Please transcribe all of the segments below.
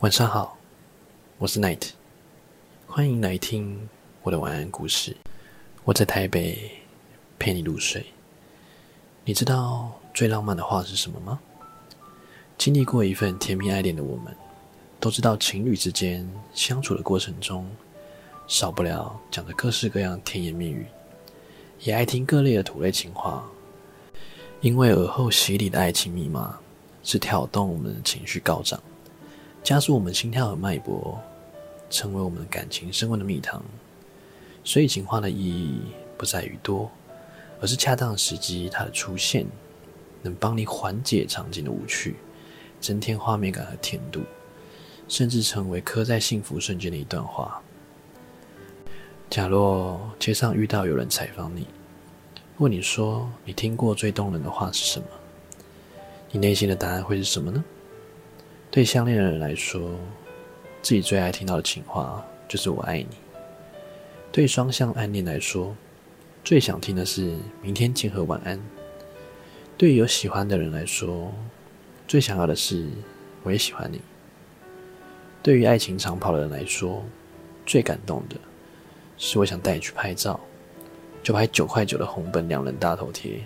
晚上好，我是 Night，欢迎来听我的晚安故事。我在台北陪你入睡。你知道最浪漫的话是什么吗？经历过一份甜蜜爱恋的我们，都知道情侣之间相处的过程中，少不了讲着各式各样甜言蜜语，也爱听各类的土味情话。因为耳后洗礼的爱情密码，是挑动我们的情绪高涨，加速我们心跳和脉搏，成为我们感情升温的蜜糖。所以，情话的意义不在于多，而是恰当时机它的出现，能帮你缓解场景的无趣，增添画面感和甜度，甚至成为刻在幸福瞬间的一段话。假若街上遇到有人采访你，问你说：“你听过最动人的话是什么？”你内心的答案会是什么呢？对相恋的人来说，自己最爱听到的情话就是“我爱你”；对双向暗恋来说，最想听的是“明天见”和“晚安”；对于有喜欢的人来说，最想要的是“我也喜欢你”；对于爱情长跑的人来说，最感动的是“我想带你去拍照”。就拍九块九的红本两人大头贴，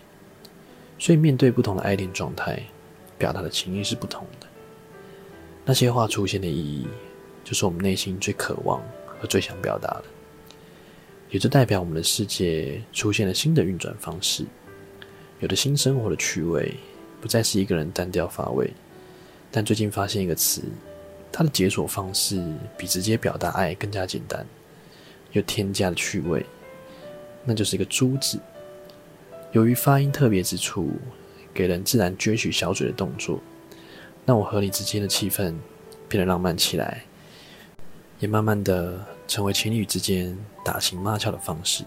所以面对不同的爱恋状态，表达的情意是不同的。那些话出现的意义，就是我们内心最渴望和最想表达的，也就代表我们的世界出现了新的运转方式，有的新生活的趣味，不再是一个人单调乏味。但最近发现一个词，它的解锁方式比直接表达爱更加简单，又添加了趣味。那就是一个“珠”字，由于发音特别之处，给人自然撅起小嘴的动作，让我和你之间的气氛变得浪漫起来，也慢慢的成为情侣之间打情骂俏的方式。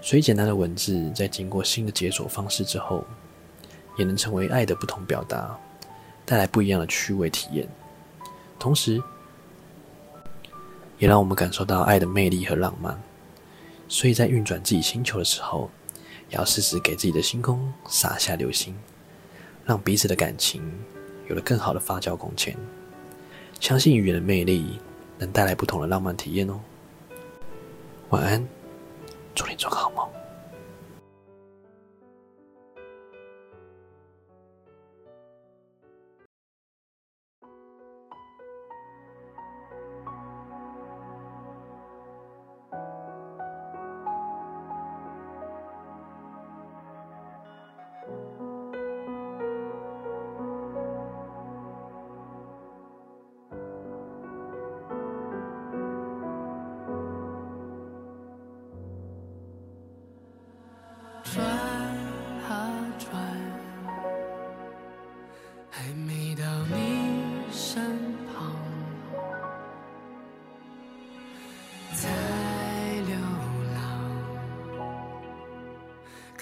所以，简单的文字在经过新的解锁方式之后，也能成为爱的不同表达，带来不一样的趣味体验，同时，也让我们感受到爱的魅力和浪漫。所以在运转自己星球的时候，也要适时给自己的星空撒下流星，让彼此的感情有了更好的发酵空间。相信语言的魅力能带来不同的浪漫体验哦。晚安，祝你做个好梦。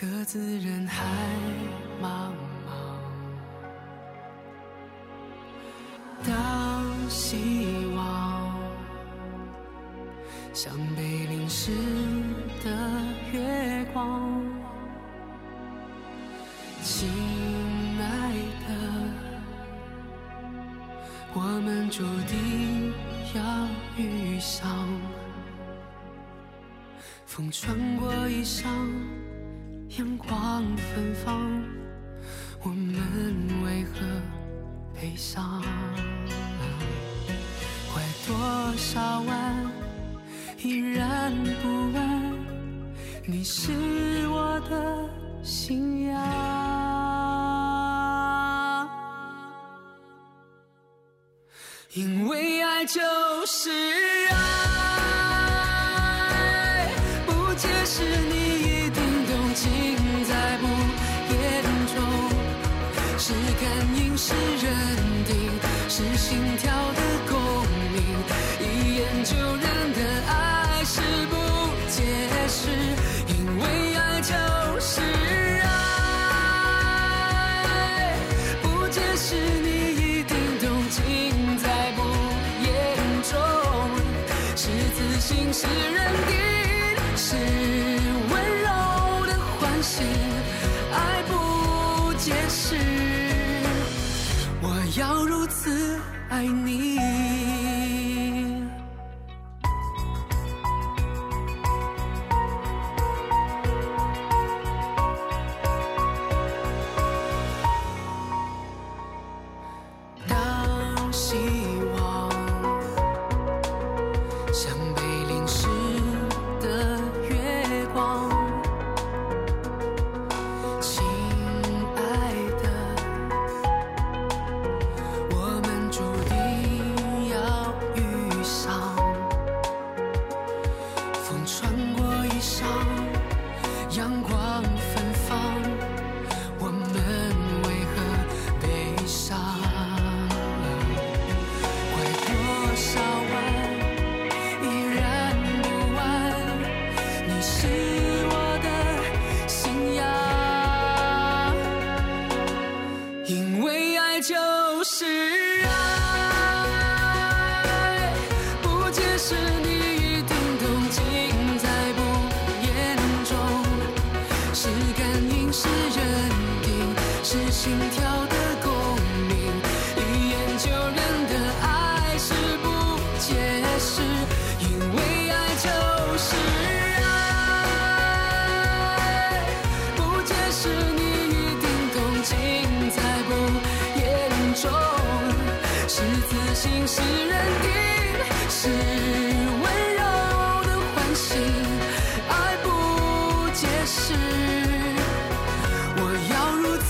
各自人海茫茫。当希望像被淋湿的月光。亲爱的，我们注定要遇上。风穿过衣裳，阳光芬芳，我们为何悲伤？拐多少弯，依然不问，你是我的信仰。因为爱就是爱，不解释你感应，是认定，是心跳的共鸣，一眼就认的爱是不解释。因为爱就是爱，不解释你一定懂，尽在不言中。是自信，是认定，是温柔的唤醒，爱不解释。要如此爱你。心跳的共鸣，一眼就认得。爱是不解释，因为爱就是爱。不解释，你一定懂。尽在不言中，是自信，是认定，是温柔的欢喜。爱不解释，我要如此。